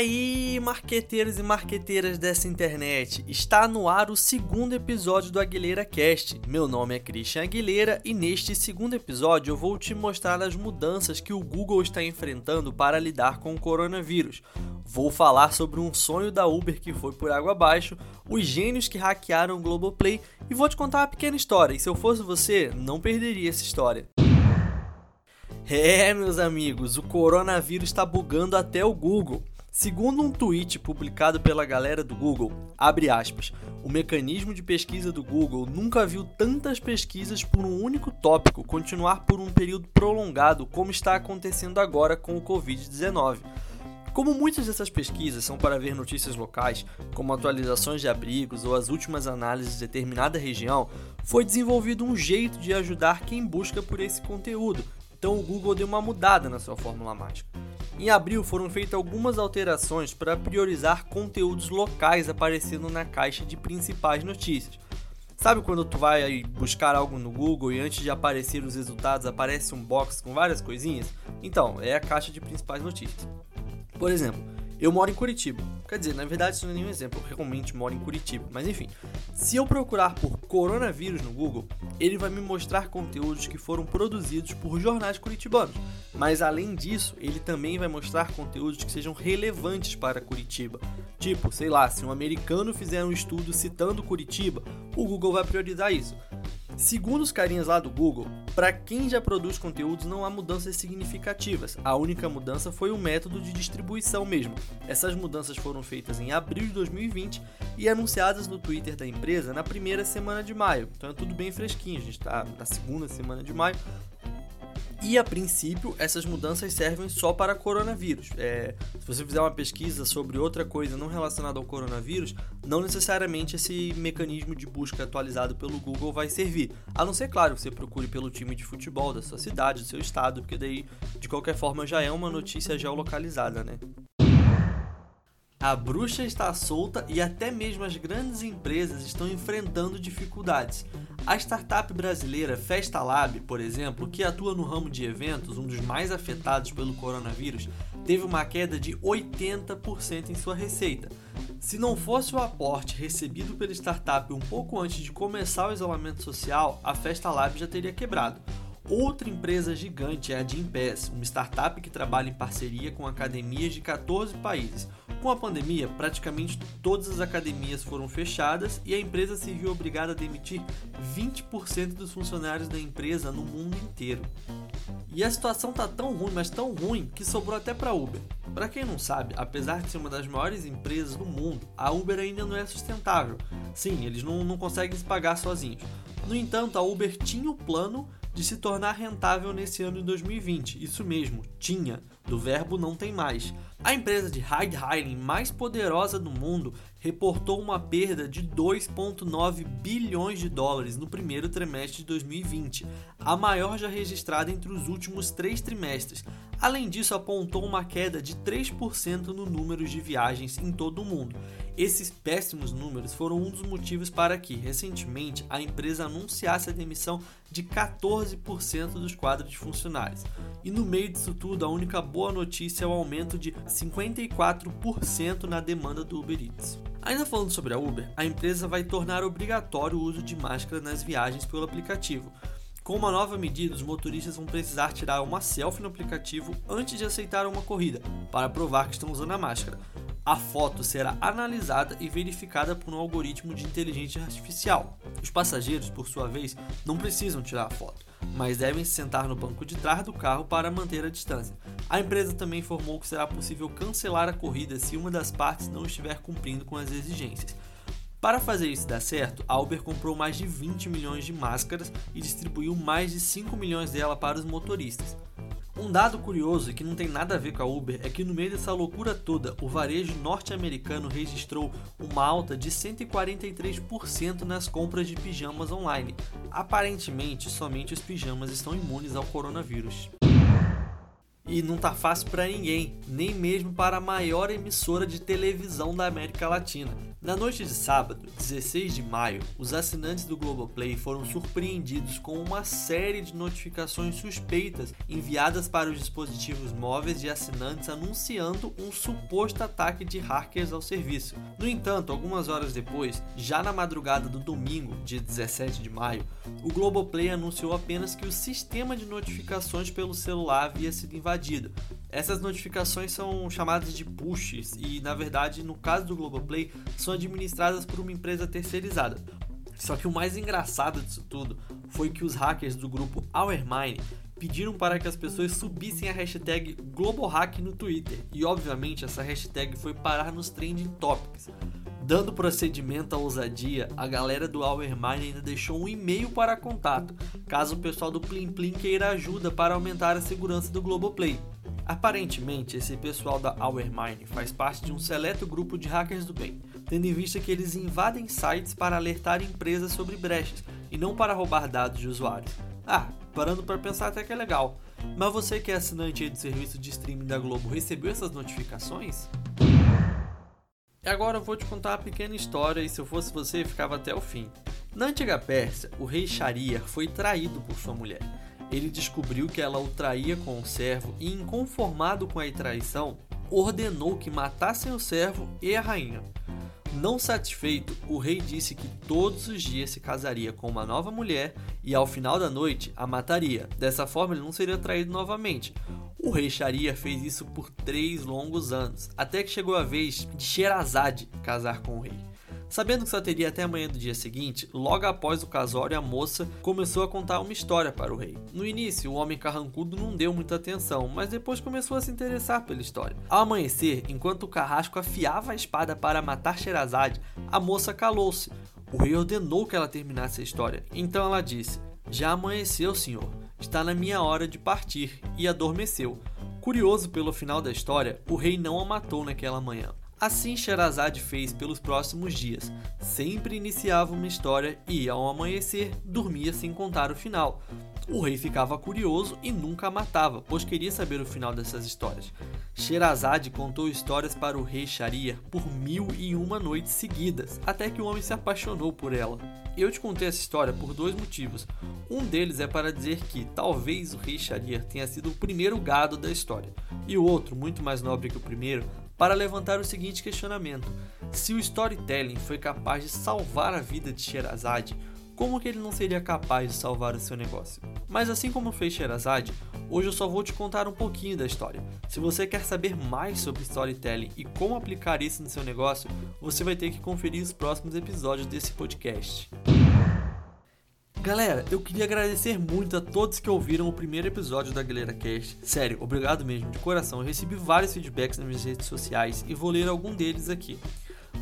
aí, marqueteiros e marqueteiras dessa internet? Está no ar o segundo episódio do Aguilera Cast. Meu nome é Christian Aguilera e neste segundo episódio eu vou te mostrar as mudanças que o Google está enfrentando para lidar com o coronavírus. Vou falar sobre um sonho da Uber que foi por água abaixo, os gênios que hackearam o Globoplay e vou te contar uma pequena história. E se eu fosse você, não perderia essa história. É, meus amigos, o coronavírus está bugando até o Google. Segundo um tweet publicado pela galera do Google, abre aspas, o mecanismo de pesquisa do Google nunca viu tantas pesquisas por um único tópico continuar por um período prolongado como está acontecendo agora com o Covid-19. Como muitas dessas pesquisas são para ver notícias locais, como atualizações de abrigos ou as últimas análises de determinada região, foi desenvolvido um jeito de ajudar quem busca por esse conteúdo. Então o Google deu uma mudada na sua fórmula mágica. Em abril foram feitas algumas alterações para priorizar conteúdos locais aparecendo na caixa de principais notícias. Sabe quando tu vai buscar algo no Google e antes de aparecer os resultados aparece um box com várias coisinhas? Então, é a caixa de principais notícias. Por exemplo, eu moro em Curitiba. Quer dizer, na verdade isso não é nenhum exemplo, eu realmente moro em Curitiba. Mas enfim, se eu procurar por coronavírus no Google, ele vai me mostrar conteúdos que foram produzidos por jornais curitibanos. Mas além disso, ele também vai mostrar conteúdos que sejam relevantes para Curitiba. Tipo, sei lá, se um americano fizer um estudo citando Curitiba, o Google vai priorizar isso. Segundo os carinhas lá do Google, para quem já produz conteúdos não há mudanças significativas. A única mudança foi o método de distribuição mesmo. Essas mudanças foram feitas em abril de 2020 e anunciadas no Twitter da empresa na primeira semana de maio. Então é tudo bem fresquinho, a gente está na segunda semana de maio. E a princípio, essas mudanças servem só para coronavírus. É, se você fizer uma pesquisa sobre outra coisa não relacionada ao coronavírus, não necessariamente esse mecanismo de busca atualizado pelo Google vai servir. A não ser, claro, que você procure pelo time de futebol da sua cidade, do seu estado, porque daí, de qualquer forma, já é uma notícia geolocalizada, né? A bruxa está solta e até mesmo as grandes empresas estão enfrentando dificuldades. A startup brasileira Festalab, por exemplo, que atua no ramo de eventos, um dos mais afetados pelo coronavírus, teve uma queda de 80% em sua receita. Se não fosse o aporte recebido pela startup um pouco antes de começar o isolamento social, a Festalab já teria quebrado. Outra empresa gigante é a Gympass, uma startup que trabalha em parceria com academias de 14 países. Com a pandemia, praticamente todas as academias foram fechadas e a empresa se viu obrigada a demitir 20% dos funcionários da empresa no mundo inteiro. E a situação tá tão ruim, mas tão ruim, que sobrou até para Uber. Para quem não sabe, apesar de ser uma das maiores empresas do mundo, a Uber ainda não é sustentável. Sim, eles não, não conseguem se pagar sozinhos. No entanto, a Uber tinha o plano de se tornar rentável nesse ano de 2020. Isso mesmo, tinha, do verbo não tem mais. A empresa de ride hailing mais poderosa do mundo reportou uma perda de 2,9 bilhões de dólares no primeiro trimestre de 2020, a maior já registrada entre os últimos três trimestres. Além disso, apontou uma queda de 3% no número de viagens em todo o mundo. Esses péssimos números foram um dos motivos para que, recentemente, a empresa anunciasse a demissão de 14% dos quadros de funcionários. E no meio disso tudo, a única boa notícia é o aumento de 54% na demanda do Uber Eats. Ainda falando sobre a Uber, a empresa vai tornar obrigatório o uso de máscara nas viagens pelo aplicativo. Com uma nova medida, os motoristas vão precisar tirar uma selfie no aplicativo antes de aceitar uma corrida, para provar que estão usando a máscara. A foto será analisada e verificada por um algoritmo de inteligência artificial. Os passageiros, por sua vez, não precisam tirar a foto, mas devem se sentar no banco de trás do carro para manter a distância. A empresa também informou que será possível cancelar a corrida se uma das partes não estiver cumprindo com as exigências. Para fazer isso dar certo, a Uber comprou mais de 20 milhões de máscaras e distribuiu mais de 5 milhões dela para os motoristas. Um dado curioso que não tem nada a ver com a Uber é que no meio dessa loucura toda, o varejo norte-americano registrou uma alta de 143% nas compras de pijamas online. Aparentemente, somente os pijamas estão imunes ao coronavírus. E não tá fácil para ninguém, nem mesmo para a maior emissora de televisão da América Latina. Na noite de sábado, 16 de maio, os assinantes do Globoplay foram surpreendidos com uma série de notificações suspeitas enviadas para os dispositivos móveis de assinantes anunciando um suposto ataque de hackers ao serviço. No entanto, algumas horas depois, já na madrugada do domingo, dia 17 de maio, o Globoplay anunciou apenas que o sistema de notificações pelo celular havia sido invadido, essas notificações são chamadas de pushes e, na verdade, no caso do Globoplay, são administradas por uma empresa terceirizada. Só que o mais engraçado disso tudo foi que os hackers do grupo OurMine pediram para que as pessoas subissem a hashtag GloboHack no Twitter e, obviamente, essa hashtag foi parar nos trending topics. Dando procedimento à ousadia, a galera do OurMine ainda deixou um e-mail para contato, caso o pessoal do Plim Plim queira ajuda para aumentar a segurança do Globoplay. Aparentemente, esse pessoal da OurMine faz parte de um seleto grupo de hackers do bem, tendo em vista que eles invadem sites para alertar empresas sobre brechas e não para roubar dados de usuários. Ah, parando para pensar até que é legal. Mas você que é assinante do serviço de streaming da Globo recebeu essas notificações? E agora eu vou te contar uma pequena história e se eu fosse você ficava até o fim. Na antiga Pérsia, o rei Sharia foi traído por sua mulher ele descobriu que ela o traía com o servo e, inconformado com a traição, ordenou que matassem o servo e a rainha. Não satisfeito, o rei disse que todos os dias se casaria com uma nova mulher e ao final da noite a mataria. Dessa forma, ele não seria traído novamente. O rei Sharia fez isso por três longos anos, até que chegou a vez de Sherazade casar com o rei. Sabendo que só teria até amanhã do dia seguinte, logo após o casório, a moça começou a contar uma história para o rei. No início, o homem carrancudo não deu muita atenção, mas depois começou a se interessar pela história. Ao amanhecer, enquanto o carrasco afiava a espada para matar Sherazade, a moça calou-se. O rei ordenou que ela terminasse a história. Então ela disse: Já amanheceu, senhor. Está na minha hora de partir. E adormeceu. Curioso pelo final da história, o rei não a matou naquela manhã. Assim Sherazade fez pelos próximos dias. Sempre iniciava uma história e, ao amanhecer, dormia sem contar o final. O rei ficava curioso e nunca a matava, pois queria saber o final dessas histórias. Sherazade contou histórias para o rei Sharia por mil e uma noites seguidas, até que o homem se apaixonou por ela. Eu te contei essa história por dois motivos. Um deles é para dizer que talvez o rei Sharia tenha sido o primeiro gado da história, e o outro, muito mais nobre que o primeiro, para levantar o seguinte questionamento: se o storytelling foi capaz de salvar a vida de Sherazade, como que ele não seria capaz de salvar o seu negócio? Mas assim como fez Sherazade, hoje eu só vou te contar um pouquinho da história. Se você quer saber mais sobre storytelling e como aplicar isso no seu negócio, você vai ter que conferir os próximos episódios desse podcast. Galera, eu queria agradecer muito a todos que ouviram o primeiro episódio da Galera Cast. Sério, obrigado mesmo, de coração. Eu recebi vários feedbacks nas minhas redes sociais e vou ler algum deles aqui.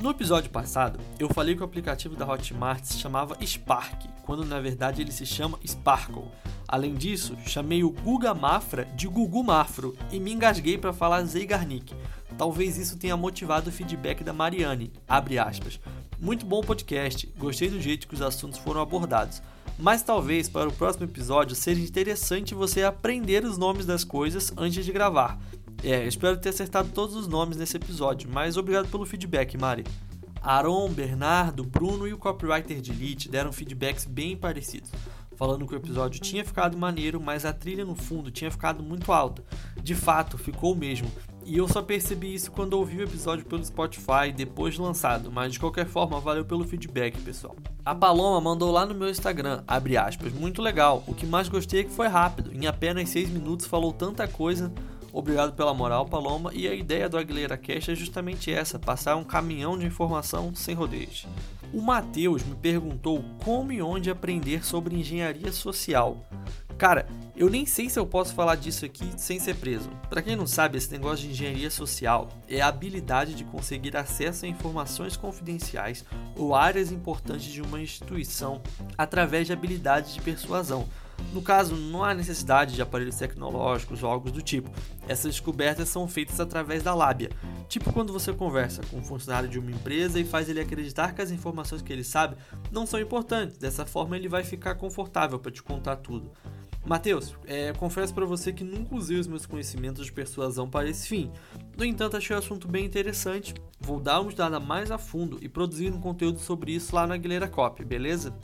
No episódio passado, eu falei que o aplicativo da Hotmart se chamava Spark, quando na verdade ele se chama Sparkle. Além disso, chamei o Guga Mafra de Gugu Mafro e me engasguei para falar Zeigarnik. Talvez isso tenha motivado o feedback da Mariane. Muito bom podcast, gostei do jeito que os assuntos foram abordados. Mas talvez para o próximo episódio seja interessante você aprender os nomes das coisas antes de gravar. É, espero ter acertado todos os nomes nesse episódio, mas obrigado pelo feedback, Mari. Aaron, Bernardo, Bruno e o copywriter de Elite deram feedbacks bem parecidos, falando que o episódio tinha ficado maneiro, mas a trilha no fundo tinha ficado muito alta. De fato, ficou mesmo, e eu só percebi isso quando ouvi o episódio pelo Spotify depois de lançado, mas de qualquer forma, valeu pelo feedback, pessoal. A Paloma mandou lá no meu Instagram, abre aspas, muito legal. O que mais gostei é que foi rápido, em apenas 6 minutos falou tanta coisa. Obrigado pela moral, Paloma. E a ideia do Aguilera Cash é justamente essa: passar um caminhão de informação sem rodeios. O Matheus me perguntou como e onde aprender sobre engenharia social. Cara, eu nem sei se eu posso falar disso aqui sem ser preso. Para quem não sabe, esse negócio de engenharia social é a habilidade de conseguir acesso a informações confidenciais ou áreas importantes de uma instituição através de habilidades de persuasão. No caso, não há necessidade de aparelhos tecnológicos ou algo do tipo. Essas descobertas são feitas através da lábia. Tipo quando você conversa com um funcionário de uma empresa e faz ele acreditar que as informações que ele sabe não são importantes. Dessa forma, ele vai ficar confortável para te contar tudo. Matheus, é, confesso para você que nunca usei os meus conhecimentos de persuasão para esse fim. No entanto, achei o assunto bem interessante. Vou dar uma estudada mais a fundo e produzir um conteúdo sobre isso lá na Aguilera Copy, beleza?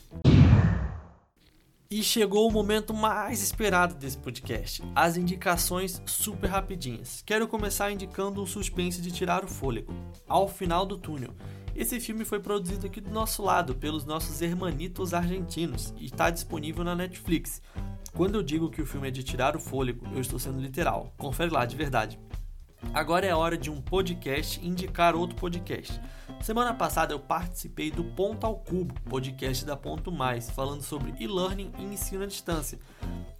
E chegou o momento mais esperado desse podcast, as indicações super rapidinhas. Quero começar indicando um suspense de tirar o fôlego, Ao Final do Túnel. Esse filme foi produzido aqui do nosso lado pelos nossos hermanitos argentinos e está disponível na Netflix. Quando eu digo que o filme é de tirar o fôlego, eu estou sendo literal. Confere lá, de verdade. Agora é hora de um podcast indicar outro podcast. Semana passada eu participei do Ponto ao Cubo, podcast da Ponto Mais, falando sobre e-learning e ensino à distância.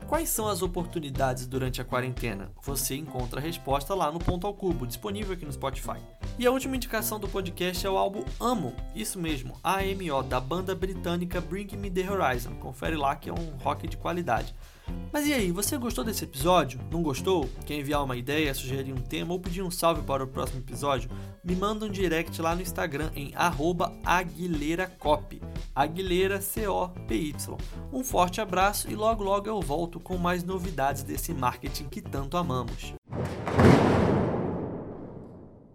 Quais são as oportunidades durante a quarentena? Você encontra a resposta lá no Ponto ao Cubo, disponível aqui no Spotify. E a última indicação do podcast é o álbum Amo, isso mesmo, AMO, da banda britânica Bring Me The Horizon. Confere lá que é um rock de qualidade. Mas e aí, você gostou desse episódio? Não gostou? Quer enviar uma ideia, sugerir um tema ou pedir um salve para o próximo episódio? Me manda um direct lá no Instagram em aguileiracop. Aguilera C-O-P-Y. Um forte abraço e logo logo eu volto com mais novidades desse marketing que tanto amamos.